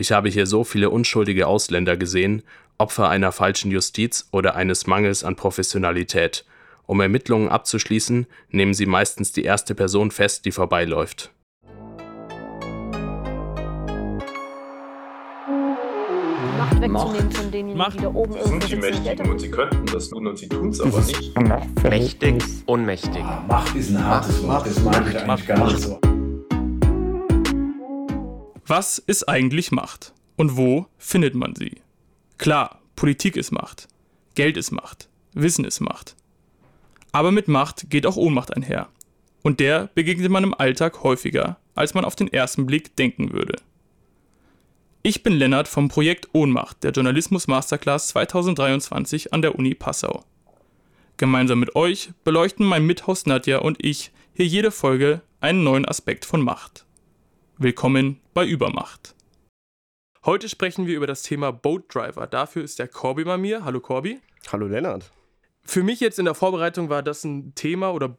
Ich habe hier so viele unschuldige Ausländer gesehen, Opfer einer falschen Justiz oder eines Mangels an Professionalität. Um Ermittlungen abzuschließen, nehmen sie meistens die erste Person fest, die vorbeiläuft. Macht wegzunehmen von denjenigen, Macht. die da oben irgendwo sind die Mächtigen und sie könnten das tun und sie tun es aber nicht. Mächtig, ohnmächtig. Macht ist ein hartes Wort, das mag ich eigentlich gar nicht so. Was ist eigentlich Macht? Und wo findet man sie? Klar, Politik ist Macht. Geld ist Macht. Wissen ist Macht. Aber mit Macht geht auch Ohnmacht einher. Und der begegnet man im Alltag häufiger, als man auf den ersten Blick denken würde. Ich bin Lennart vom Projekt Ohnmacht der Journalismus Masterclass 2023 an der Uni Passau. Gemeinsam mit euch beleuchten mein Mithost Nadja und ich hier jede Folge einen neuen Aspekt von Macht. Willkommen bei Übermacht. Heute sprechen wir über das Thema Boat Driver. Dafür ist der Corby bei mir. Hallo Corby. Hallo Lennart. Für mich jetzt in der Vorbereitung war das ein Thema oder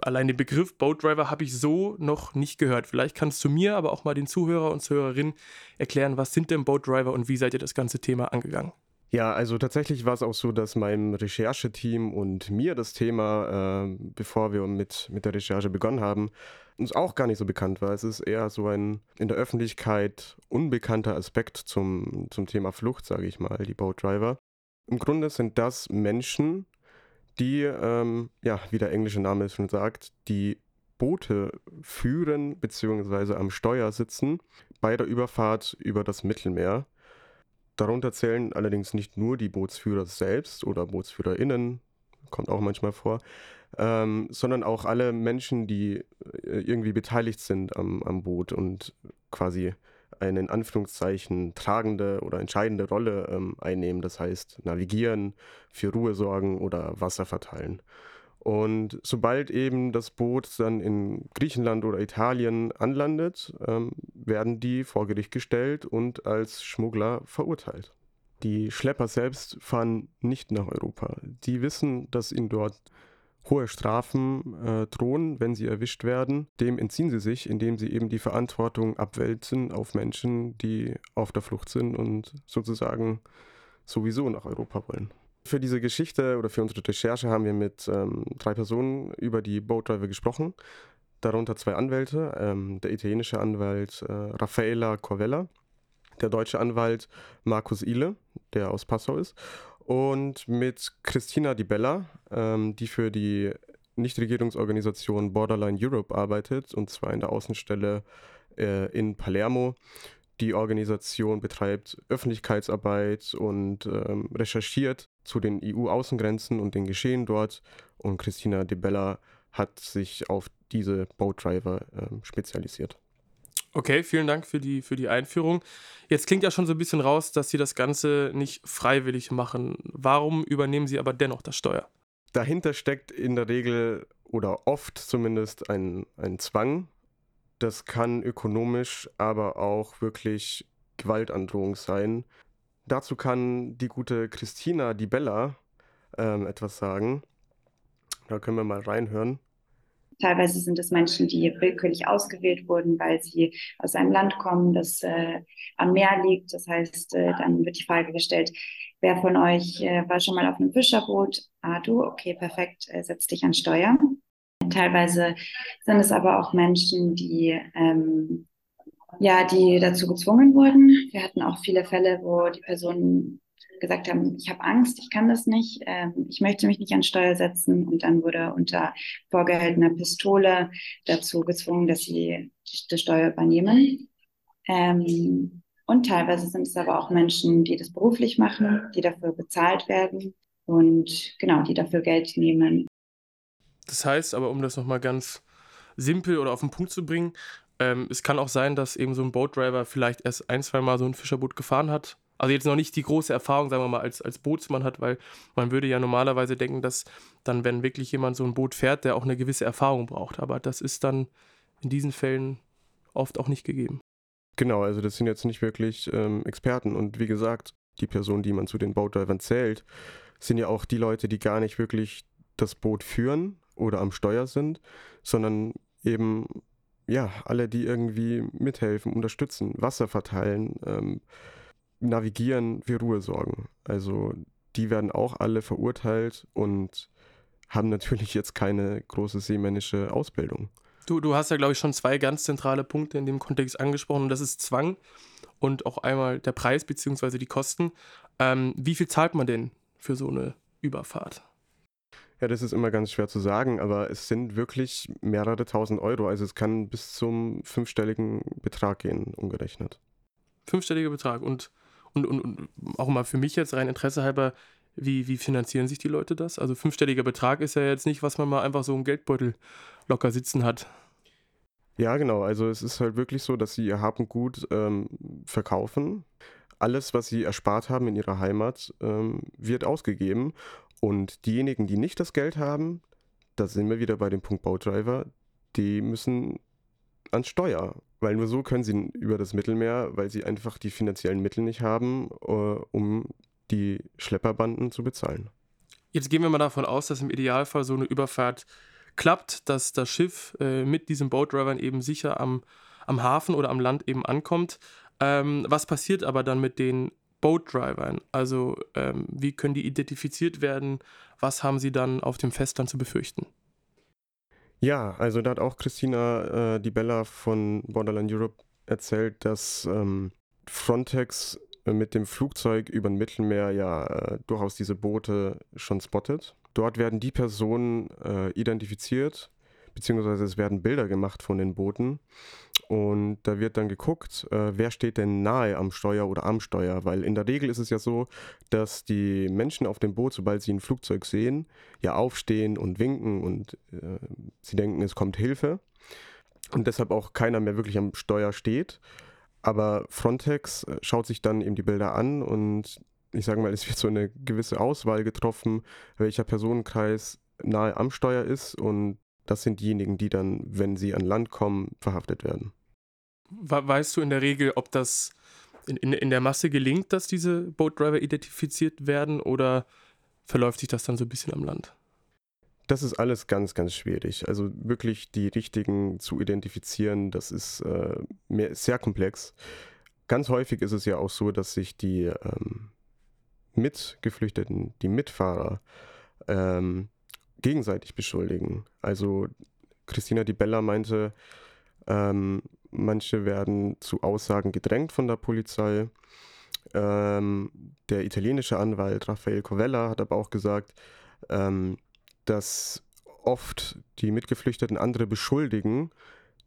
allein den Begriff Boat Driver habe ich so noch nicht gehört. Vielleicht kannst du mir, aber auch mal den Zuhörer und Zuhörerinnen erklären, was sind denn Boat Driver und wie seid ihr das ganze Thema angegangen? Ja, also tatsächlich war es auch so, dass meinem Rechercheteam und mir das Thema, äh, bevor wir mit, mit der Recherche begonnen haben, uns auch gar nicht so bekannt war. Es ist eher so ein in der Öffentlichkeit unbekannter Aspekt zum, zum Thema Flucht, sage ich mal, die Boat Driver. Im Grunde sind das Menschen, die, ähm, ja, wie der englische Name es schon sagt, die Boote führen bzw. am Steuer sitzen bei der Überfahrt über das Mittelmeer. Darunter zählen allerdings nicht nur die Bootsführer selbst oder BootsführerInnen, kommt auch manchmal vor, ähm, sondern auch alle Menschen, die äh, irgendwie beteiligt sind am, am Boot und quasi eine in Anführungszeichen tragende oder entscheidende Rolle ähm, einnehmen. Das heißt, navigieren, für Ruhe sorgen oder Wasser verteilen. Und sobald eben das Boot dann in Griechenland oder Italien anlandet, ähm, werden die vor Gericht gestellt und als Schmuggler verurteilt. Die Schlepper selbst fahren nicht nach Europa. Die wissen, dass ihnen dort hohe Strafen äh, drohen, wenn sie erwischt werden. Dem entziehen sie sich, indem sie eben die Verantwortung abwälzen auf Menschen, die auf der Flucht sind und sozusagen sowieso nach Europa wollen. Für diese Geschichte oder für unsere Recherche haben wir mit ähm, drei Personen über die Boat Driver gesprochen, darunter zwei Anwälte, ähm, der italienische Anwalt äh, Raffaella Corvella, der deutsche Anwalt Markus Ile, der aus Passau ist, und mit Christina Di Bella, ähm, die für die Nichtregierungsorganisation Borderline Europe arbeitet, und zwar in der Außenstelle äh, in Palermo. Die Organisation betreibt Öffentlichkeitsarbeit und ähm, recherchiert zu den EU-Außengrenzen und den Geschehen dort. Und Christina De Bella hat sich auf diese Boat Driver ähm, spezialisiert. Okay, vielen Dank für die, für die Einführung. Jetzt klingt ja schon so ein bisschen raus, dass Sie das Ganze nicht freiwillig machen. Warum übernehmen Sie aber dennoch das Steuer? Dahinter steckt in der Regel oder oft zumindest ein, ein Zwang. Das kann ökonomisch, aber auch wirklich Gewaltandrohung sein. Dazu kann die gute Christina Di Bella ähm, etwas sagen. Da können wir mal reinhören. Teilweise sind es Menschen, die willkürlich ausgewählt wurden, weil sie aus einem Land kommen, das äh, am Meer liegt. Das heißt, äh, dann wird die Frage gestellt, wer von euch äh, war schon mal auf einem Fischerboot? Ah, du, okay, perfekt, äh, setz dich an Steuer. Teilweise sind es aber auch Menschen, die ähm, ja, die dazu gezwungen wurden. Wir hatten auch viele Fälle, wo die Personen gesagt haben, ich habe Angst, ich kann das nicht, ähm, ich möchte mich nicht an Steuer setzen. Und dann wurde unter vorgehaltener Pistole dazu gezwungen, dass sie die Steuer übernehmen. Ähm, und teilweise sind es aber auch Menschen, die das beruflich machen, die dafür bezahlt werden und genau, die dafür Geld nehmen. Das heißt aber, um das nochmal ganz simpel oder auf den Punkt zu bringen, ähm, es kann auch sein, dass eben so ein Boatdriver vielleicht erst ein, zwei Mal so ein Fischerboot gefahren hat. Also jetzt noch nicht die große Erfahrung, sagen wir mal, als, als Bootsmann hat, weil man würde ja normalerweise denken, dass dann, wenn wirklich jemand so ein Boot fährt, der auch eine gewisse Erfahrung braucht. Aber das ist dann in diesen Fällen oft auch nicht gegeben. Genau, also das sind jetzt nicht wirklich ähm, Experten. Und wie gesagt, die Personen, die man zu den Boatdrivern zählt, sind ja auch die Leute, die gar nicht wirklich das Boot führen oder am Steuer sind, sondern eben ja, alle, die irgendwie mithelfen, unterstützen, Wasser verteilen, ähm, navigieren, für Ruhe sorgen. Also die werden auch alle verurteilt und haben natürlich jetzt keine große seemännische Ausbildung. Du, du hast ja, glaube ich, schon zwei ganz zentrale Punkte in dem Kontext angesprochen und das ist Zwang und auch einmal der Preis bzw. die Kosten. Ähm, wie viel zahlt man denn für so eine Überfahrt? Ja, das ist immer ganz schwer zu sagen, aber es sind wirklich mehrere tausend Euro. Also es kann bis zum fünfstelligen Betrag gehen, umgerechnet. Fünfstelliger Betrag. Und, und, und, und auch mal für mich jetzt rein Interesse halber, wie, wie finanzieren sich die Leute das? Also fünfstelliger Betrag ist ja jetzt nicht, was man mal einfach so im Geldbeutel locker sitzen hat. Ja, genau. Also es ist halt wirklich so, dass sie ihr Habengut ähm, verkaufen. Alles, was sie erspart haben in ihrer Heimat, ähm, wird ausgegeben. Und diejenigen, die nicht das Geld haben, da sind wir wieder bei dem Punkt Baudriver, die müssen ans Steuer. Weil nur so können sie über das Mittelmeer, weil sie einfach die finanziellen Mittel nicht haben, uh, um die Schlepperbanden zu bezahlen. Jetzt gehen wir mal davon aus, dass im Idealfall so eine Überfahrt klappt, dass das Schiff äh, mit diesen Boatdrivern eben sicher am, am Hafen oder am Land eben ankommt. Ähm, was passiert aber dann mit den Boatdrivern? Also ähm, wie können die identifiziert werden? Was haben sie dann auf dem Festland zu befürchten? Ja, also da hat auch Christina äh, Di Bella von Borderland Europe erzählt, dass ähm, Frontex mit dem Flugzeug über dem Mittelmeer ja äh, durchaus diese Boote schon spottet. Dort werden die Personen äh, identifiziert, beziehungsweise es werden Bilder gemacht von den Booten. Und da wird dann geguckt, äh, wer steht denn nahe am Steuer oder am Steuer. Weil in der Regel ist es ja so, dass die Menschen auf dem Boot, sobald sie ein Flugzeug sehen, ja aufstehen und winken und äh, sie denken, es kommt Hilfe. Und deshalb auch keiner mehr wirklich am Steuer steht. Aber Frontex äh, schaut sich dann eben die Bilder an und ich sage mal, es wird so eine gewisse Auswahl getroffen, welcher Personenkreis nahe am Steuer ist und das sind diejenigen, die dann, wenn sie an Land kommen, verhaftet werden. Weißt du in der Regel, ob das in, in, in der Masse gelingt, dass diese Boatdriver identifiziert werden oder verläuft sich das dann so ein bisschen am Land? Das ist alles ganz, ganz schwierig. Also wirklich die richtigen zu identifizieren, das ist äh, mehr, sehr komplex. Ganz häufig ist es ja auch so, dass sich die ähm, Mitgeflüchteten, die Mitfahrer, ähm, gegenseitig beschuldigen. Also Christina Di Bella meinte, ähm, manche werden zu Aussagen gedrängt von der Polizei. Ähm, der italienische Anwalt Raffaele Covella hat aber auch gesagt, ähm, dass oft die Mitgeflüchteten andere beschuldigen,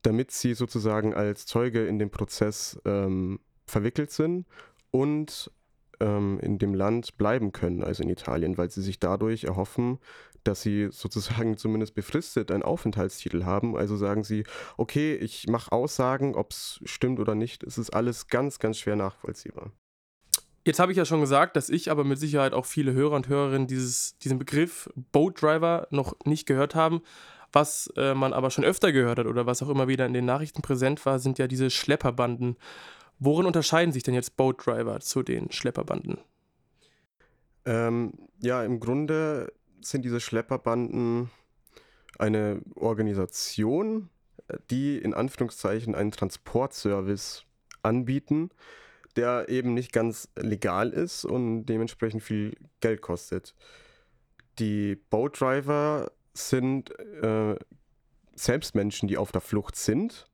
damit sie sozusagen als Zeuge in dem Prozess ähm, verwickelt sind und ähm, in dem Land bleiben können, also in Italien, weil sie sich dadurch erhoffen, dass sie sozusagen zumindest befristet einen Aufenthaltstitel haben. Also sagen sie, okay, ich mache Aussagen, ob es stimmt oder nicht. Es ist alles ganz, ganz schwer nachvollziehbar. Jetzt habe ich ja schon gesagt, dass ich aber mit Sicherheit auch viele Hörer und Hörerinnen dieses, diesen Begriff Boat Driver noch nicht gehört haben. Was äh, man aber schon öfter gehört hat oder was auch immer wieder in den Nachrichten präsent war, sind ja diese Schlepperbanden. Worin unterscheiden sich denn jetzt Boat Driver zu den Schlepperbanden? Ähm, ja, im Grunde sind diese Schlepperbanden eine Organisation, die in Anführungszeichen einen Transportservice anbieten, der eben nicht ganz legal ist und dementsprechend viel Geld kostet. Die Boatdriver sind äh, selbst Menschen, die auf der Flucht sind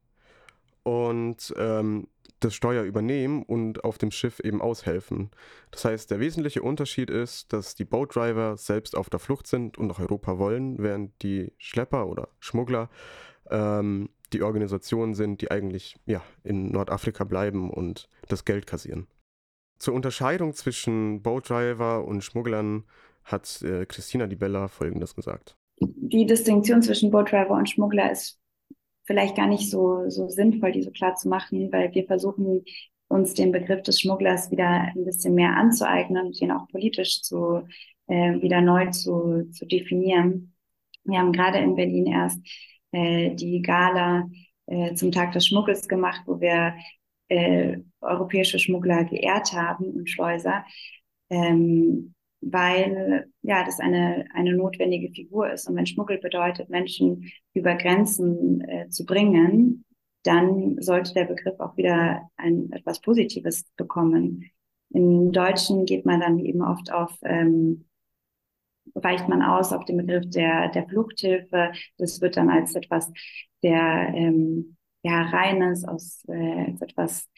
und ähm, das Steuer übernehmen und auf dem Schiff eben aushelfen. Das heißt, der wesentliche Unterschied ist, dass die Boatdriver selbst auf der Flucht sind und nach Europa wollen, während die Schlepper oder Schmuggler ähm, die Organisationen sind, die eigentlich ja, in Nordafrika bleiben und das Geld kassieren. Zur Unterscheidung zwischen Boatdriver und Schmugglern hat äh, Christina Di Bella Folgendes gesagt. Die Distinktion zwischen Boatdriver und Schmuggler ist vielleicht gar nicht so, so sinnvoll, die so klar zu machen, weil wir versuchen, uns den Begriff des Schmugglers wieder ein bisschen mehr anzueignen und den auch politisch zu, äh, wieder neu zu, zu definieren. Wir haben gerade in Berlin erst äh, die Gala äh, zum Tag des Schmuggels gemacht, wo wir äh, europäische Schmuggler geehrt haben und Schleuser. Ähm, weil ja das eine, eine notwendige Figur ist. Und wenn Schmuggel bedeutet, Menschen über Grenzen äh, zu bringen, dann sollte der Begriff auch wieder ein etwas Positives bekommen. Im Deutschen geht man dann eben oft auf, ähm, weicht man aus auf den Begriff der, der Fluchthilfe. Das wird dann als etwas sehr ähm, ja, Reines, aus äh, als etwas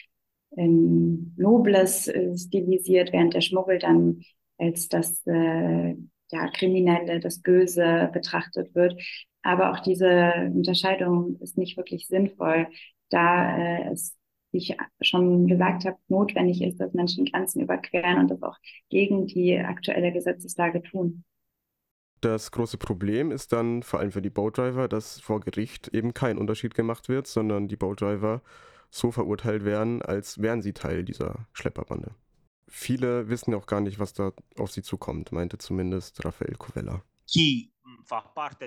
ähm, Nobles äh, stilisiert, während der Schmuggel dann als das äh, ja, Kriminelle, das Böse betrachtet wird. Aber auch diese Unterscheidung ist nicht wirklich sinnvoll, da äh, es, wie ich schon gesagt habe, notwendig ist, dass Menschen Grenzen überqueren und das auch gegen die aktuelle Gesetzeslage tun. Das große Problem ist dann vor allem für die Boatdriver, dass vor Gericht eben kein Unterschied gemacht wird, sondern die Boatdriver so verurteilt werden, als wären sie Teil dieser Schlepperbande. Viele wissen auch gar nicht, was da auf sie zukommt, meinte zumindest Raphael Covella.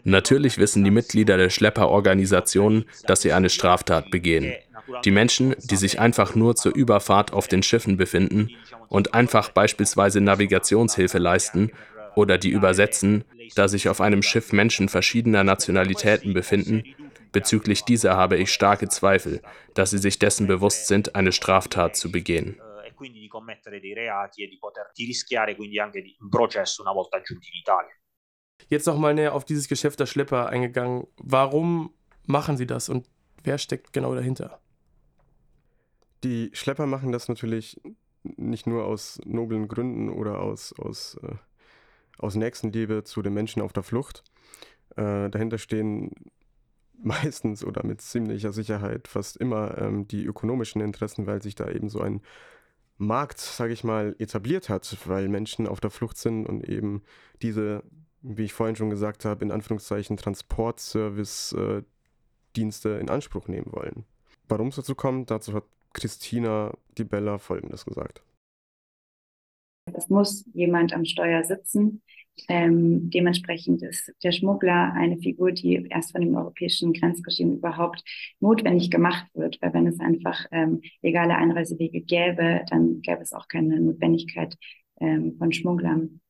Natürlich wissen die Mitglieder der Schlepperorganisationen, dass sie eine Straftat begehen. Die Menschen, die sich einfach nur zur Überfahrt auf den Schiffen befinden und einfach beispielsweise Navigationshilfe leisten oder die übersetzen, da sich auf einem Schiff Menschen verschiedener Nationalitäten befinden, bezüglich dieser habe ich starke Zweifel, dass sie sich dessen bewusst sind, eine Straftat zu begehen. Quindi di commettere dei reati e di poter di rischiare quindi anche di un processo una volta giunti in Italia. Jetzt nochmal näher auf dieses Geschäft der Schlepper eingegangen. Warum machen sie das und wer steckt genau dahinter? Die Schlepper machen das natürlich nicht nur aus noblen Gründen oder aus, aus, äh, aus Nächstenliebe zu den Menschen auf der Flucht. Äh, dahinter stehen meistens oder mit ziemlicher Sicherheit fast immer ähm, die ökonomischen Interessen, weil sich da eben so ein Markt, sage ich mal, etabliert hat, weil Menschen auf der Flucht sind und eben diese, wie ich vorhin schon gesagt habe, in Anführungszeichen Transportservice-Dienste in Anspruch nehmen wollen. Warum es dazu kommt, dazu hat Christina Di Bella Folgendes gesagt. Es muss jemand am Steuer sitzen, ähm, dementsprechend ist der Schmuggler eine Figur, die erst von dem europäischen Grenzregime überhaupt notwendig gemacht wird, weil wenn es einfach ähm, legale Einreisewege gäbe, dann gäbe es auch keine Notwendigkeit ähm, von Schmugglern.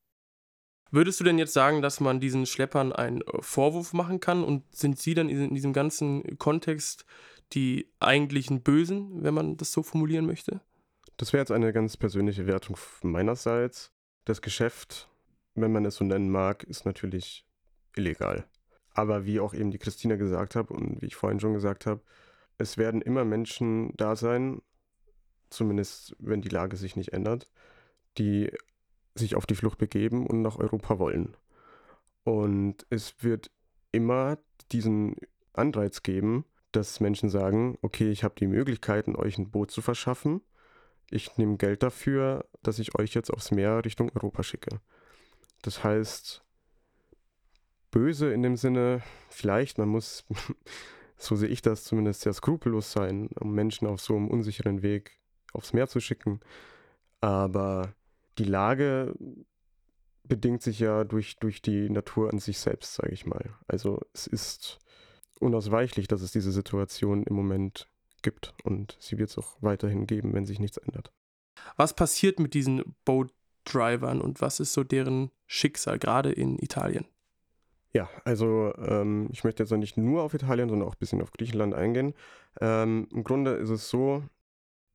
Würdest du denn jetzt sagen, dass man diesen Schleppern einen äh, Vorwurf machen kann und sind sie dann in diesem ganzen Kontext die eigentlichen Bösen, wenn man das so formulieren möchte? Das wäre jetzt eine ganz persönliche Wertung meinerseits. Das Geschäft wenn man es so nennen mag, ist natürlich illegal. Aber wie auch eben die Christina gesagt hat und wie ich vorhin schon gesagt habe, es werden immer Menschen da sein, zumindest wenn die Lage sich nicht ändert, die sich auf die Flucht begeben und nach Europa wollen. Und es wird immer diesen Anreiz geben, dass Menschen sagen, okay, ich habe die Möglichkeiten, euch ein Boot zu verschaffen. Ich nehme Geld dafür, dass ich euch jetzt aufs Meer Richtung Europa schicke. Das heißt, böse in dem Sinne, vielleicht, man muss, so sehe ich das zumindest, sehr skrupellos sein, um Menschen auf so einem unsicheren Weg aufs Meer zu schicken. Aber die Lage bedingt sich ja durch, durch die Natur an sich selbst, sage ich mal. Also es ist unausweichlich, dass es diese Situation im Moment gibt und sie wird es auch weiterhin geben, wenn sich nichts ändert. Was passiert mit diesen Boat Drivern und was ist so deren Schicksal, gerade in Italien? Ja, also ähm, ich möchte jetzt nicht nur auf Italien, sondern auch ein bisschen auf Griechenland eingehen. Ähm, Im Grunde ist es so,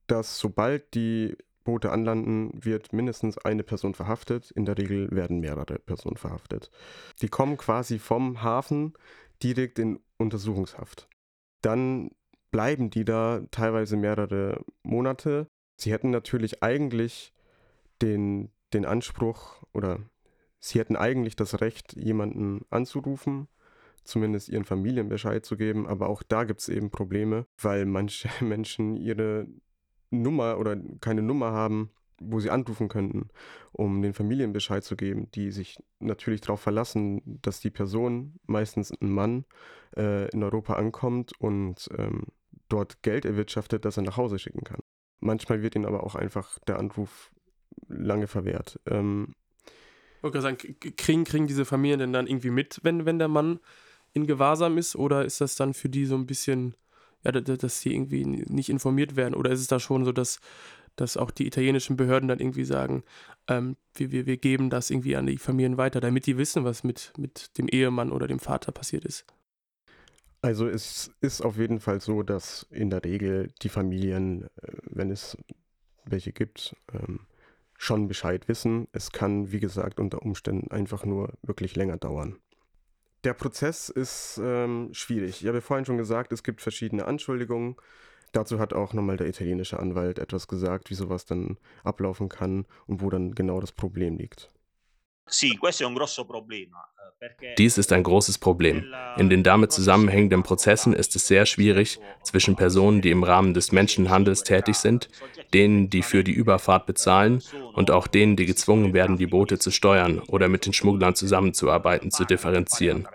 dass sobald die Boote anlanden, wird mindestens eine Person verhaftet. In der Regel werden mehrere Personen verhaftet. Die kommen quasi vom Hafen direkt in Untersuchungshaft. Dann bleiben die da teilweise mehrere Monate. Sie hätten natürlich eigentlich den, den Anspruch oder sie hätten eigentlich das Recht, jemanden anzurufen, zumindest ihren Familien Bescheid zu geben, aber auch da gibt es eben Probleme, weil manche Menschen ihre Nummer oder keine Nummer haben, wo sie anrufen könnten, um den Familien Bescheid zu geben, die sich natürlich darauf verlassen, dass die Person, meistens ein Mann, äh, in Europa ankommt und ähm, dort Geld erwirtschaftet, das er nach Hause schicken kann. Manchmal wird ihnen aber auch einfach der Anruf lange verwehrt. Ähm, ich wollte sagen, kriegen, kriegen diese Familien denn dann irgendwie mit, wenn, wenn der Mann in Gewahrsam ist? Oder ist das dann für die so ein bisschen, ja, dass sie irgendwie nicht informiert werden? Oder ist es da schon so, dass, dass auch die italienischen Behörden dann irgendwie sagen, ähm, wir, wir, wir geben das irgendwie an die Familien weiter, damit die wissen, was mit, mit dem Ehemann oder dem Vater passiert ist? Also es ist auf jeden Fall so, dass in der Regel die Familien, äh, wenn es welche gibt, ähm, schon Bescheid wissen. Es kann, wie gesagt, unter Umständen einfach nur wirklich länger dauern. Der Prozess ist ähm, schwierig. Ich habe vorhin schon gesagt, es gibt verschiedene Anschuldigungen. Dazu hat auch nochmal der italienische Anwalt etwas gesagt, wie sowas dann ablaufen kann und wo dann genau das Problem liegt. Eh, Dies ist ein großes Problem. In den damit zusammenhängenden Prozessen ist es sehr schwierig, zwischen Personen, die im Rahmen des Menschenhandels tätig sind, denen, die für die Überfahrt bezahlen und auch denen, die gezwungen werden, die Boote zu steuern oder mit den Schmugglern zusammenzuarbeiten, zu differenzieren.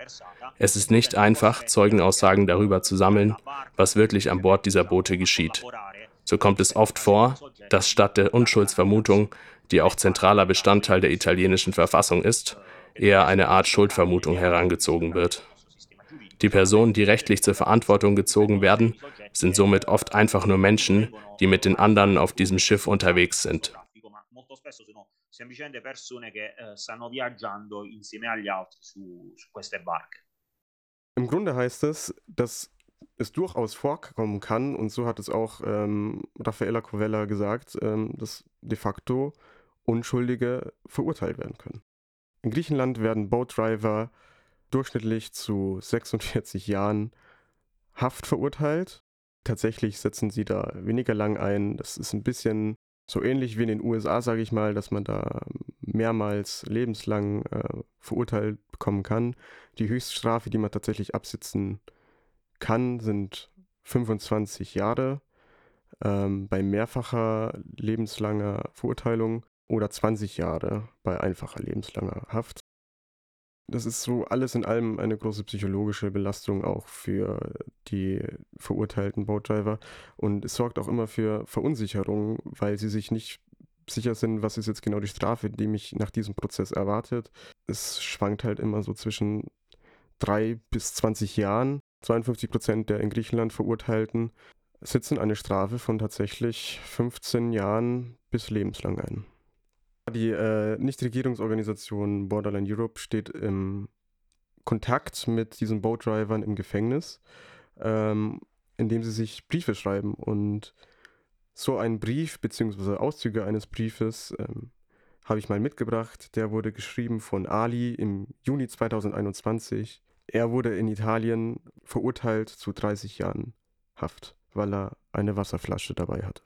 Es ist nicht einfach, Zeugenaussagen darüber zu sammeln, was wirklich an Bord dieser Boote geschieht. So kommt es oft vor, dass statt der Unschuldsvermutung, die auch zentraler Bestandteil der italienischen Verfassung ist, eher eine Art Schuldvermutung herangezogen wird. Die Personen, die rechtlich zur Verantwortung gezogen werden, sind somit oft einfach nur Menschen, die mit den anderen auf diesem Schiff unterwegs sind. Im Grunde heißt es, dass es durchaus vorkommen kann, und so hat es auch ähm, Raffaella Covella gesagt, ähm, dass de facto Unschuldige verurteilt werden können. In Griechenland werden Boatdriver durchschnittlich zu 46 Jahren Haft verurteilt. Tatsächlich setzen sie da weniger lang ein. Das ist ein bisschen so ähnlich wie in den USA, sage ich mal, dass man da mehrmals lebenslang äh, verurteilt bekommen kann. Die Höchststrafe, die man tatsächlich absitzen kann, sind 25 Jahre. Ähm, bei mehrfacher lebenslanger Verurteilung oder 20 Jahre bei einfacher lebenslanger Haft. Das ist so alles in allem eine große psychologische Belastung auch für die verurteilten Boatdriver und es sorgt auch immer für Verunsicherung, weil sie sich nicht sicher sind, was ist jetzt genau die Strafe, die mich nach diesem Prozess erwartet. Es schwankt halt immer so zwischen drei bis 20 Jahren. 52 Prozent der in Griechenland Verurteilten sitzen eine Strafe von tatsächlich 15 Jahren bis lebenslang ein. Die äh, Nichtregierungsorganisation Borderline Europe steht im Kontakt mit diesen Boatdrivern im Gefängnis, ähm, indem sie sich Briefe schreiben. Und so ein Brief, beziehungsweise Auszüge eines Briefes, ähm, habe ich mal mitgebracht. Der wurde geschrieben von Ali im Juni 2021. Er wurde in Italien verurteilt zu 30 Jahren Haft, weil er eine Wasserflasche dabei hatte.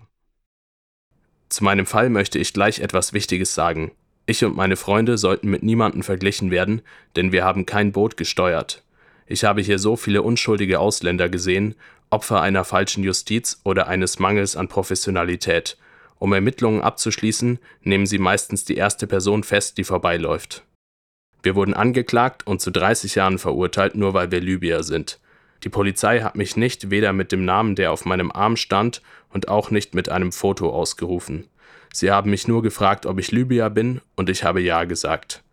Zu meinem Fall möchte ich gleich etwas Wichtiges sagen. Ich und meine Freunde sollten mit niemandem verglichen werden, denn wir haben kein Boot gesteuert. Ich habe hier so viele unschuldige Ausländer gesehen, Opfer einer falschen Justiz oder eines Mangels an Professionalität. Um Ermittlungen abzuschließen, nehmen sie meistens die erste Person fest, die vorbeiläuft. Wir wurden angeklagt und zu 30 Jahren verurteilt, nur weil wir Libyer sind. Die Polizei hat mich nicht weder mit dem Namen, der auf meinem Arm stand, und auch nicht mit einem Foto ausgerufen. Sie haben mich nur gefragt, ob ich Libyer bin, und ich habe ja gesagt.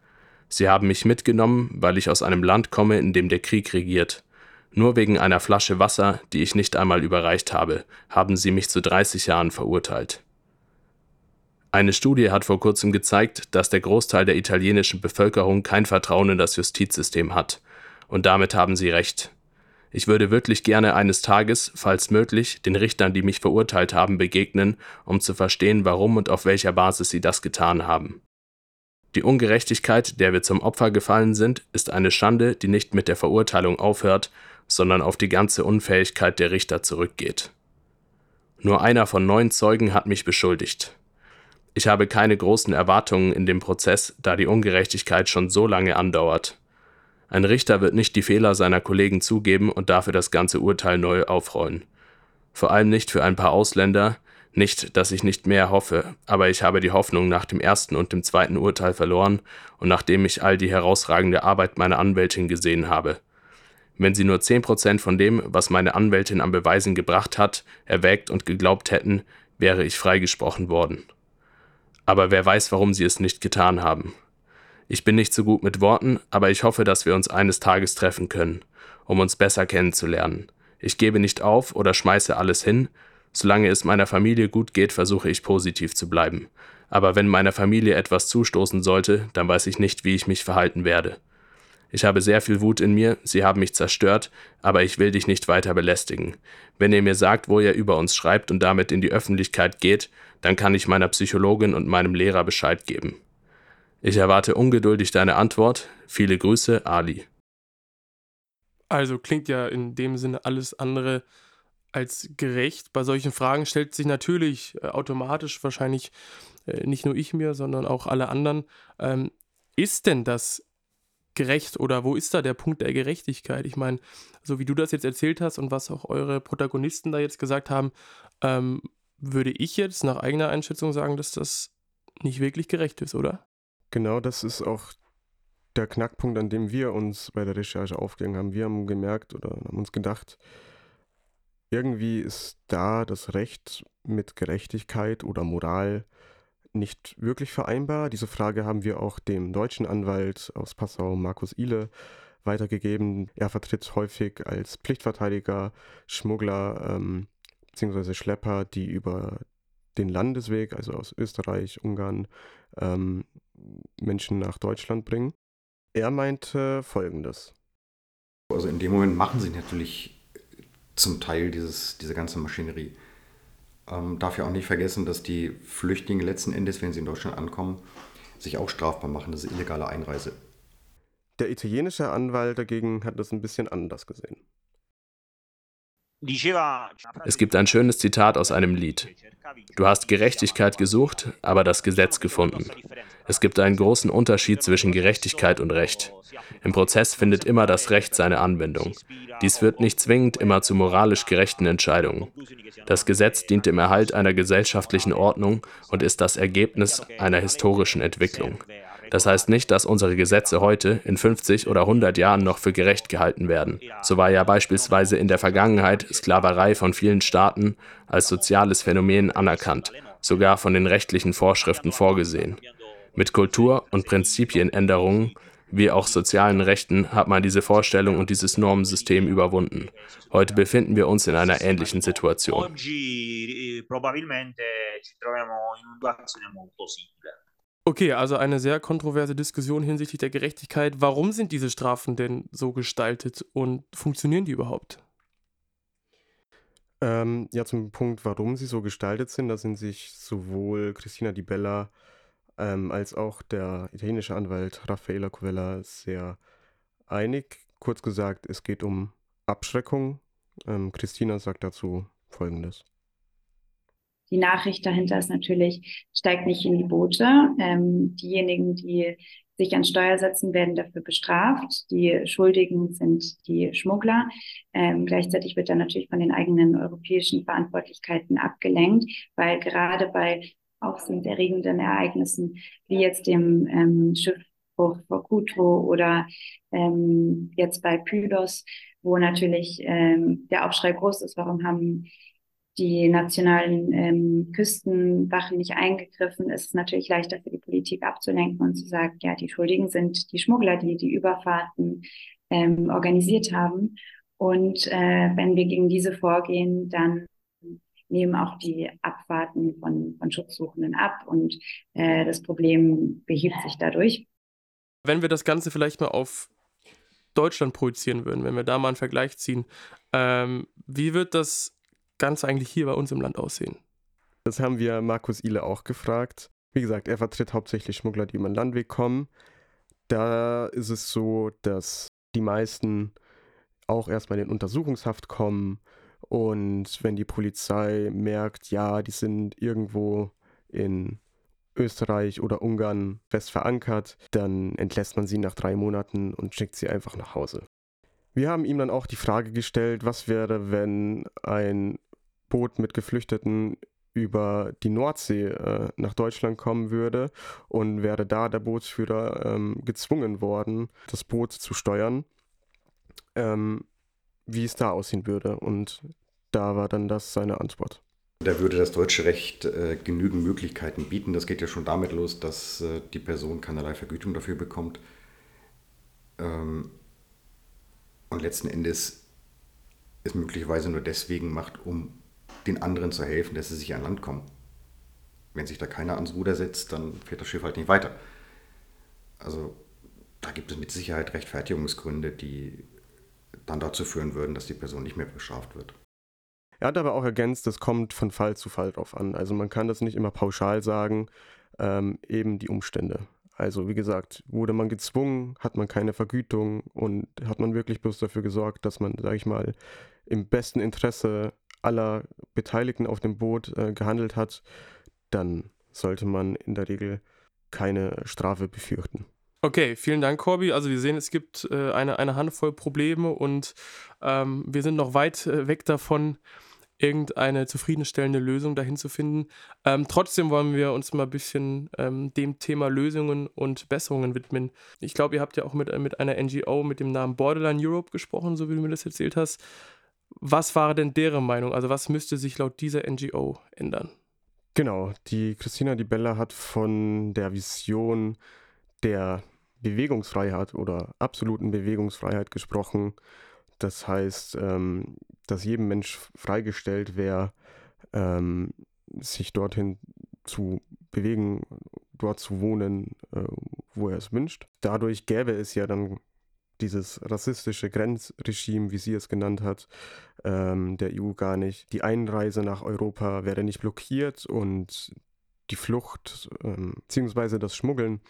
Sie haben mich mitgenommen, weil ich aus einem Land komme, in dem der Krieg regiert. Nur wegen einer Flasche Wasser, die ich nicht einmal überreicht habe, haben sie mich zu 30 Jahren verurteilt. Eine Studie hat vor kurzem gezeigt, dass der Großteil der italienischen Bevölkerung kein Vertrauen in das Justizsystem hat. Und damit haben sie recht. Ich würde wirklich gerne eines Tages, falls möglich, den Richtern, die mich verurteilt haben, begegnen, um zu verstehen, warum und auf welcher Basis sie das getan haben. Die Ungerechtigkeit, der wir zum Opfer gefallen sind, ist eine Schande, die nicht mit der Verurteilung aufhört, sondern auf die ganze Unfähigkeit der Richter zurückgeht. Nur einer von neun Zeugen hat mich beschuldigt. Ich habe keine großen Erwartungen in dem Prozess, da die Ungerechtigkeit schon so lange andauert. Ein Richter wird nicht die Fehler seiner Kollegen zugeben und dafür das ganze Urteil neu aufrollen. Vor allem nicht für ein paar Ausländer, nicht, dass ich nicht mehr hoffe, aber ich habe die Hoffnung nach dem ersten und dem zweiten Urteil verloren und nachdem ich all die herausragende Arbeit meiner Anwältin gesehen habe. Wenn sie nur 10% von dem, was meine Anwältin an Beweisen gebracht hat, erwägt und geglaubt hätten, wäre ich freigesprochen worden. Aber wer weiß, warum sie es nicht getan haben. Ich bin nicht so gut mit Worten, aber ich hoffe, dass wir uns eines Tages treffen können, um uns besser kennenzulernen. Ich gebe nicht auf oder schmeiße alles hin. Solange es meiner Familie gut geht, versuche ich positiv zu bleiben. Aber wenn meiner Familie etwas zustoßen sollte, dann weiß ich nicht, wie ich mich verhalten werde. Ich habe sehr viel Wut in mir, sie haben mich zerstört, aber ich will dich nicht weiter belästigen. Wenn ihr mir sagt, wo ihr über uns schreibt und damit in die Öffentlichkeit geht, dann kann ich meiner Psychologin und meinem Lehrer Bescheid geben. Ich erwarte ungeduldig deine Antwort. Viele Grüße, Ali. Also klingt ja in dem Sinne alles andere als gerecht. Bei solchen Fragen stellt sich natürlich äh, automatisch wahrscheinlich äh, nicht nur ich mir, sondern auch alle anderen, ähm, ist denn das gerecht oder wo ist da der Punkt der Gerechtigkeit? Ich meine, so wie du das jetzt erzählt hast und was auch eure Protagonisten da jetzt gesagt haben, ähm, würde ich jetzt nach eigener Einschätzung sagen, dass das nicht wirklich gerecht ist, oder? Genau, das ist auch der Knackpunkt, an dem wir uns bei der Recherche aufgegangen haben. Wir haben gemerkt oder haben uns gedacht, irgendwie ist da das Recht mit Gerechtigkeit oder Moral nicht wirklich vereinbar. Diese Frage haben wir auch dem deutschen Anwalt aus Passau, Markus Ile, weitergegeben. Er vertritt häufig als Pflichtverteidiger Schmuggler ähm, bzw. Schlepper, die über den Landesweg, also aus Österreich, Ungarn, ähm, Menschen nach Deutschland bringen. Er meinte folgendes. Also in dem Moment machen sie natürlich zum Teil dieses, diese ganze Maschinerie. Ähm, darf ja auch nicht vergessen, dass die Flüchtlinge letzten Endes, wenn sie in Deutschland ankommen, sich auch strafbar machen. Das ist illegale Einreise. Der italienische Anwalt dagegen hat das ein bisschen anders gesehen. Es gibt ein schönes Zitat aus einem Lied. Du hast Gerechtigkeit gesucht, aber das Gesetz gefunden. Es gibt einen großen Unterschied zwischen Gerechtigkeit und Recht. Im Prozess findet immer das Recht seine Anwendung. Dies wird nicht zwingend immer zu moralisch gerechten Entscheidungen. Das Gesetz dient dem Erhalt einer gesellschaftlichen Ordnung und ist das Ergebnis einer historischen Entwicklung. Das heißt nicht, dass unsere Gesetze heute, in 50 oder 100 Jahren noch für gerecht gehalten werden. So war ja beispielsweise in der Vergangenheit Sklaverei von vielen Staaten als soziales Phänomen anerkannt, sogar von den rechtlichen Vorschriften vorgesehen. Mit Kultur- und Prinzipienänderungen wie auch sozialen Rechten hat man diese Vorstellung und dieses Normensystem überwunden. Heute befinden wir uns in einer ähnlichen Situation. Okay, also eine sehr kontroverse Diskussion hinsichtlich der Gerechtigkeit. Warum sind diese Strafen denn so gestaltet und funktionieren die überhaupt? Ähm, ja, zum Punkt, warum sie so gestaltet sind, da sind sich sowohl Christina Di Bella ähm, als auch der italienische Anwalt Raffaella Covella sehr einig. Kurz gesagt, es geht um Abschreckung. Ähm, Christina sagt dazu Folgendes die Nachricht dahinter ist natürlich, steigt nicht in die Boote. Ähm, diejenigen, die sich an Steuer setzen, werden dafür bestraft. Die Schuldigen sind die Schmuggler. Ähm, gleichzeitig wird dann natürlich von den eigenen europäischen Verantwortlichkeiten abgelenkt, weil gerade bei aufsehenerregenden Ereignissen wie jetzt dem ähm, Schiffbruch vor Kuto oder ähm, jetzt bei Pylos, wo natürlich ähm, der Aufschrei groß ist, warum haben die nationalen ähm, Küstenwachen nicht eingegriffen, ist es natürlich leichter für die Politik abzulenken und zu sagen, ja, die Schuldigen sind die Schmuggler, die die Überfahrten ähm, organisiert haben. Und äh, wenn wir gegen diese vorgehen, dann nehmen auch die Abfahrten von, von Schutzsuchenden ab und äh, das Problem behebt sich dadurch. Wenn wir das Ganze vielleicht mal auf Deutschland projizieren würden, wenn wir da mal einen Vergleich ziehen, ähm, wie wird das Ganze eigentlich hier bei uns im Land aussehen? Das haben wir Markus Ile auch gefragt. Wie gesagt, er vertritt hauptsächlich Schmuggler, die über den Landweg kommen. Da ist es so, dass die meisten auch erstmal in Untersuchungshaft kommen und wenn die Polizei merkt, ja, die sind irgendwo in Österreich oder Ungarn fest verankert, dann entlässt man sie nach drei Monaten und schickt sie einfach nach Hause. Wir haben ihm dann auch die Frage gestellt, was wäre, wenn ein Boot mit Geflüchteten über die Nordsee äh, nach Deutschland kommen würde und wäre da der Bootsführer ähm, gezwungen worden, das Boot zu steuern, ähm, wie es da aussehen würde. Und da war dann das seine Antwort. Da würde das deutsche Recht äh, genügend Möglichkeiten bieten. Das geht ja schon damit los, dass äh, die Person keinerlei Vergütung dafür bekommt. Ähm, und letzten Endes es möglicherweise nur deswegen macht, um den anderen zu helfen, dass sie sich an Land kommen. Wenn sich da keiner ans Ruder setzt, dann fährt das Schiff halt nicht weiter. Also da gibt es mit Sicherheit Rechtfertigungsgründe, die dann dazu führen würden, dass die Person nicht mehr bestraft wird. Er hat aber auch ergänzt, das kommt von Fall zu Fall drauf an. Also man kann das nicht immer pauschal sagen, ähm, eben die Umstände. Also wie gesagt, wurde man gezwungen, hat man keine Vergütung und hat man wirklich bloß dafür gesorgt, dass man, sage ich mal, im besten Interesse aller Beteiligten auf dem Boot äh, gehandelt hat, dann sollte man in der Regel keine Strafe befürchten. Okay, vielen Dank, Corby. Also wir sehen, es gibt äh, eine, eine Handvoll Probleme und ähm, wir sind noch weit äh, weg davon, irgendeine zufriedenstellende Lösung dahin zu finden. Ähm, trotzdem wollen wir uns mal ein bisschen ähm, dem Thema Lösungen und Besserungen widmen. Ich glaube, ihr habt ja auch mit, mit einer NGO mit dem Namen Borderline Europe gesprochen, so wie du mir das erzählt hast. Was war denn deren Meinung? Also was müsste sich laut dieser NGO ändern? Genau, die Christina Di Bella hat von der Vision der Bewegungsfreiheit oder absoluten Bewegungsfreiheit gesprochen. Das heißt, ähm, dass jedem Mensch freigestellt wäre, ähm, sich dorthin zu bewegen, dort zu wohnen, äh, wo er es wünscht. Dadurch gäbe es ja dann dieses rassistische Grenzregime, wie sie es genannt hat, ähm, der EU gar nicht. Die Einreise nach Europa wäre nicht blockiert und die Flucht ähm, bzw. das Schmuggeln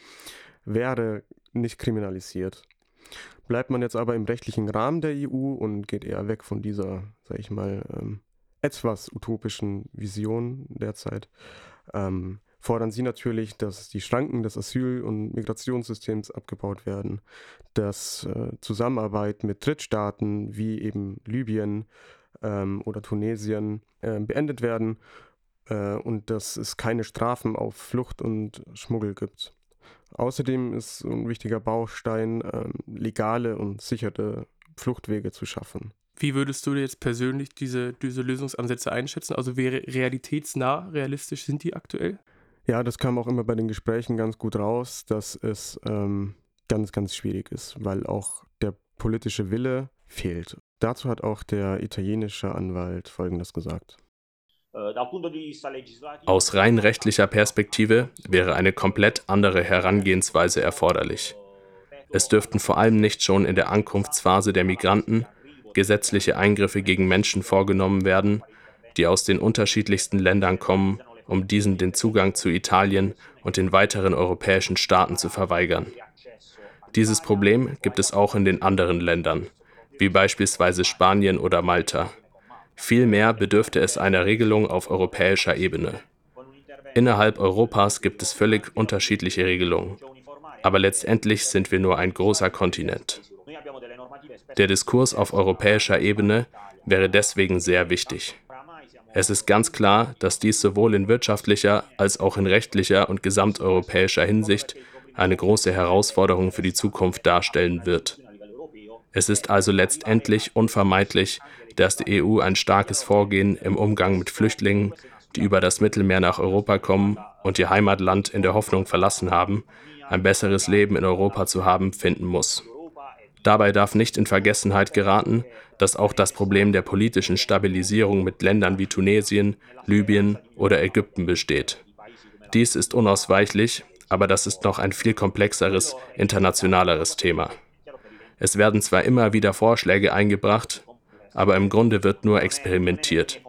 wäre nicht kriminalisiert. Bleibt man jetzt aber im rechtlichen Rahmen der EU und geht eher weg von dieser, sag ich mal, ähm, etwas utopischen Vision derzeit, ähm, fordern sie natürlich, dass die Schranken des Asyl- und Migrationssystems abgebaut werden, dass äh, Zusammenarbeit mit Drittstaaten wie eben Libyen ähm, oder Tunesien äh, beendet werden äh, und dass es keine Strafen auf Flucht und Schmuggel gibt. Außerdem ist ein wichtiger Baustein, ähm, legale und sichere Fluchtwege zu schaffen. Wie würdest du jetzt persönlich diese, diese Lösungsansätze einschätzen? Also wäre realitätsnah, realistisch sind die aktuell? Ja, das kam auch immer bei den Gesprächen ganz gut raus, dass es ähm, ganz, ganz schwierig ist, weil auch der politische Wille fehlt. Dazu hat auch der italienische Anwalt Folgendes gesagt. Aus rein rechtlicher Perspektive wäre eine komplett andere Herangehensweise erforderlich. Es dürften vor allem nicht schon in der Ankunftsphase der Migranten gesetzliche Eingriffe gegen Menschen vorgenommen werden, die aus den unterschiedlichsten Ländern kommen, um diesen den Zugang zu Italien und den weiteren europäischen Staaten zu verweigern. Dieses Problem gibt es auch in den anderen Ländern, wie beispielsweise Spanien oder Malta. Vielmehr bedürfte es einer Regelung auf europäischer Ebene. Innerhalb Europas gibt es völlig unterschiedliche Regelungen. Aber letztendlich sind wir nur ein großer Kontinent. Der Diskurs auf europäischer Ebene wäre deswegen sehr wichtig. Es ist ganz klar, dass dies sowohl in wirtschaftlicher als auch in rechtlicher und gesamteuropäischer Hinsicht eine große Herausforderung für die Zukunft darstellen wird. Es ist also letztendlich unvermeidlich, dass die EU ein starkes Vorgehen im Umgang mit Flüchtlingen, die über das Mittelmeer nach Europa kommen und ihr Heimatland in der Hoffnung verlassen haben, ein besseres Leben in Europa zu haben, finden muss. Dabei darf nicht in Vergessenheit geraten, dass auch das Problem der politischen Stabilisierung mit Ländern wie Tunesien, Libyen oder Ägypten besteht. Dies ist unausweichlich, aber das ist noch ein viel komplexeres, internationaleres Thema. Es werden zwar immer wieder Vorschläge eingebracht, aber im Grunde wird nur experimentiert.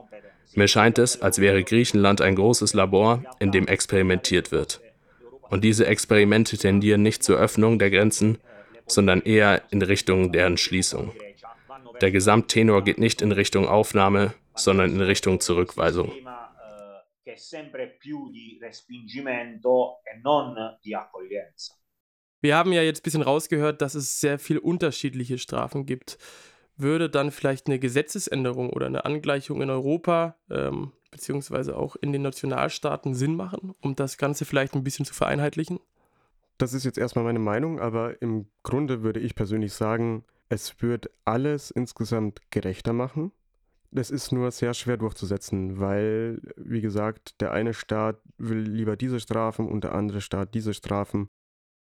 Mir scheint es, als wäre Griechenland ein großes Labor, in dem experimentiert wird. Und diese Experimente tendieren nicht zur Öffnung der Grenzen, sondern eher in Richtung deren Schließung. Der Gesamttenor geht nicht in Richtung Aufnahme, sondern in Richtung Zurückweisung. Wir haben ja jetzt ein bisschen rausgehört, dass es sehr viele unterschiedliche Strafen gibt würde dann vielleicht eine Gesetzesänderung oder eine Angleichung in Europa ähm, beziehungsweise auch in den Nationalstaaten Sinn machen, um das Ganze vielleicht ein bisschen zu vereinheitlichen? Das ist jetzt erstmal meine Meinung, aber im Grunde würde ich persönlich sagen, es wird alles insgesamt gerechter machen. Das ist nur sehr schwer durchzusetzen, weil, wie gesagt, der eine Staat will lieber diese Strafen und der andere Staat diese Strafen.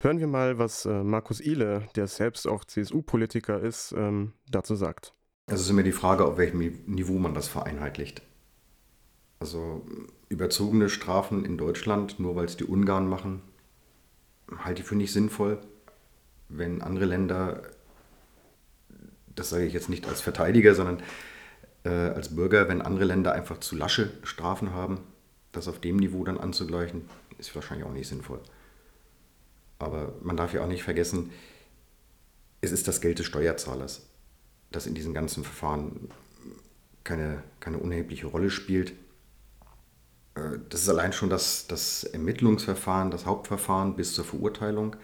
Hören wir mal, was äh, Markus Ihle, der selbst auch CSU-Politiker ist, ähm, dazu sagt. Es ist immer die Frage, auf welchem Niveau man das vereinheitlicht. Also überzogene Strafen in Deutschland, nur weil es die Ungarn machen, halte ich für nicht sinnvoll. wenn andere Länder, das sage ich jetzt nicht als Verteidiger, sondern äh, als Bürger, wenn andere Länder einfach zu lasche Strafen haben, das auf dem Niveau dann anzugleichen, ist wahrscheinlich auch nicht sinnvoll. Aber man darf ja auch nicht vergessen, es ist das Geld des Steuerzahlers, das in diesen ganzen Verfahren keine, keine unerhebliche Rolle spielt. Äh, das ist allein schon das, das Ermittlungsverfahren, das Hauptverfahren bis zur Verurteilung.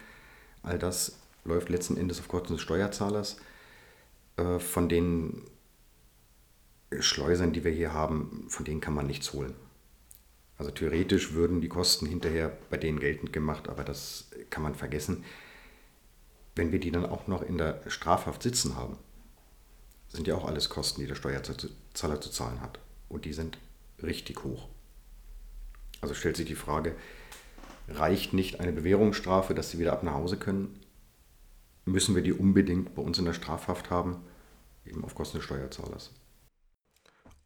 All das läuft letzten Endes auf Kosten des Steuerzahlers. Äh, von den Schleusern, die wir hier haben, von denen kann man nichts holen. Also theoretisch würden die Kosten hinterher bei denen geltend gemacht, aber das kann man vergessen. Wenn wir die dann auch noch in der Strafhaft sitzen haben, sind ja auch alles Kosten, die der Steuerzahler zu zahlen hat. Und die sind richtig hoch. Also stellt sich die Frage, reicht nicht eine Bewährungsstrafe, dass sie wieder ab nach Hause können? Müssen wir die unbedingt bei uns in der Strafhaft haben? Eben auf Kosten des Steuerzahlers.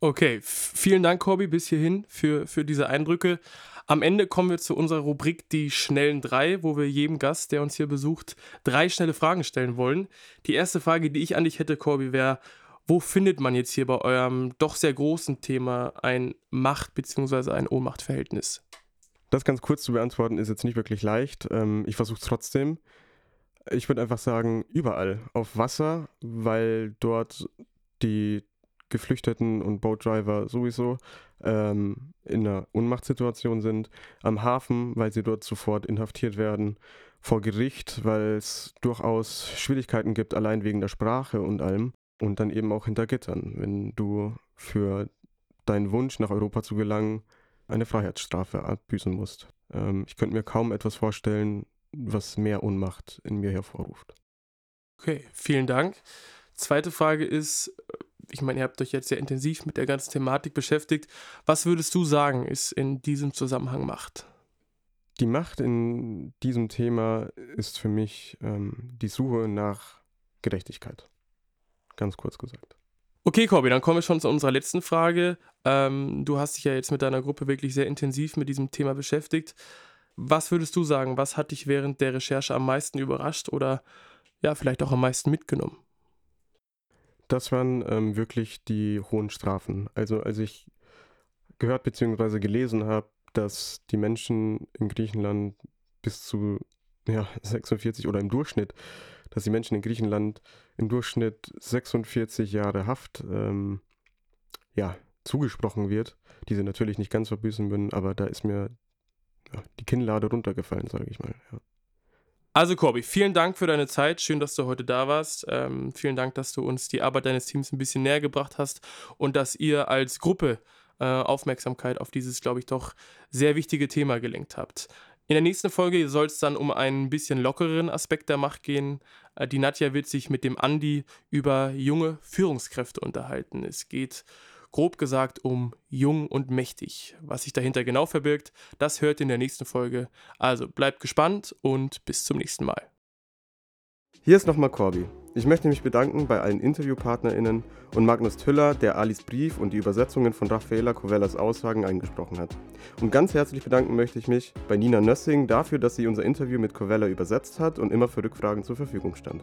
Okay, vielen Dank, Corby, bis hierhin für, für diese Eindrücke. Am Ende kommen wir zu unserer Rubrik Die schnellen drei, wo wir jedem Gast, der uns hier besucht, drei schnelle Fragen stellen wollen. Die erste Frage, die ich an dich hätte, Corby, wäre, wo findet man jetzt hier bei eurem doch sehr großen Thema ein Macht- bzw. ein Ohnmachtverhältnis? Das ganz kurz zu beantworten ist jetzt nicht wirklich leicht. Ähm, ich versuche es trotzdem. Ich würde einfach sagen, überall. Auf Wasser, weil dort die Geflüchteten und Boatdriver sowieso ähm, in einer Unmachtsituation sind. Am Hafen, weil sie dort sofort inhaftiert werden. Vor Gericht, weil es durchaus Schwierigkeiten gibt, allein wegen der Sprache und allem und dann eben auch hinter Gittern, wenn du für deinen Wunsch nach Europa zu gelangen eine Freiheitsstrafe abbüßen musst. Ähm, ich könnte mir kaum etwas vorstellen, was mehr Unmacht in mir hervorruft. Okay, vielen Dank. Zweite Frage ist, ich meine, ihr habt euch jetzt sehr intensiv mit der ganzen Thematik beschäftigt. Was würdest du sagen, ist in diesem Zusammenhang Macht? Die Macht in diesem Thema ist für mich ähm, die Suche nach Gerechtigkeit. Ganz kurz gesagt. Okay, Corby, dann kommen wir schon zu unserer letzten Frage. Ähm, du hast dich ja jetzt mit deiner Gruppe wirklich sehr intensiv mit diesem Thema beschäftigt. Was würdest du sagen, was hat dich während der Recherche am meisten überrascht oder ja, vielleicht auch am meisten mitgenommen? Das waren ähm, wirklich die hohen Strafen. Also als ich gehört bzw. gelesen habe, dass die Menschen in Griechenland bis zu ja, 46 oder im Durchschnitt dass die Menschen in Griechenland im Durchschnitt 46 Jahre Haft ähm, ja, zugesprochen wird, die sie natürlich nicht ganz verbüßen würden, aber da ist mir ja, die Kinnlade runtergefallen, sage ich mal. Ja. Also Corby, vielen Dank für deine Zeit. Schön, dass du heute da warst. Ähm, vielen Dank, dass du uns die Arbeit deines Teams ein bisschen näher gebracht hast und dass ihr als Gruppe äh, Aufmerksamkeit auf dieses, glaube ich, doch sehr wichtige Thema gelenkt habt. In der nächsten Folge soll es dann um einen bisschen lockeren Aspekt der Macht gehen. Äh, die Nadja wird sich mit dem Andi über junge Führungskräfte unterhalten. Es geht grob gesagt um jung und mächtig. Was sich dahinter genau verbirgt, das hört in der nächsten Folge. Also bleibt gespannt und bis zum nächsten Mal. Hier ist nochmal Corby. Ich möchte mich bedanken bei allen InterviewpartnerInnen und Magnus Tüller, der Alis Brief und die Übersetzungen von Raffaela Covellas Aussagen eingesprochen hat. Und ganz herzlich bedanken möchte ich mich bei Nina Nössing dafür, dass sie unser Interview mit Covella übersetzt hat und immer für Rückfragen zur Verfügung stand.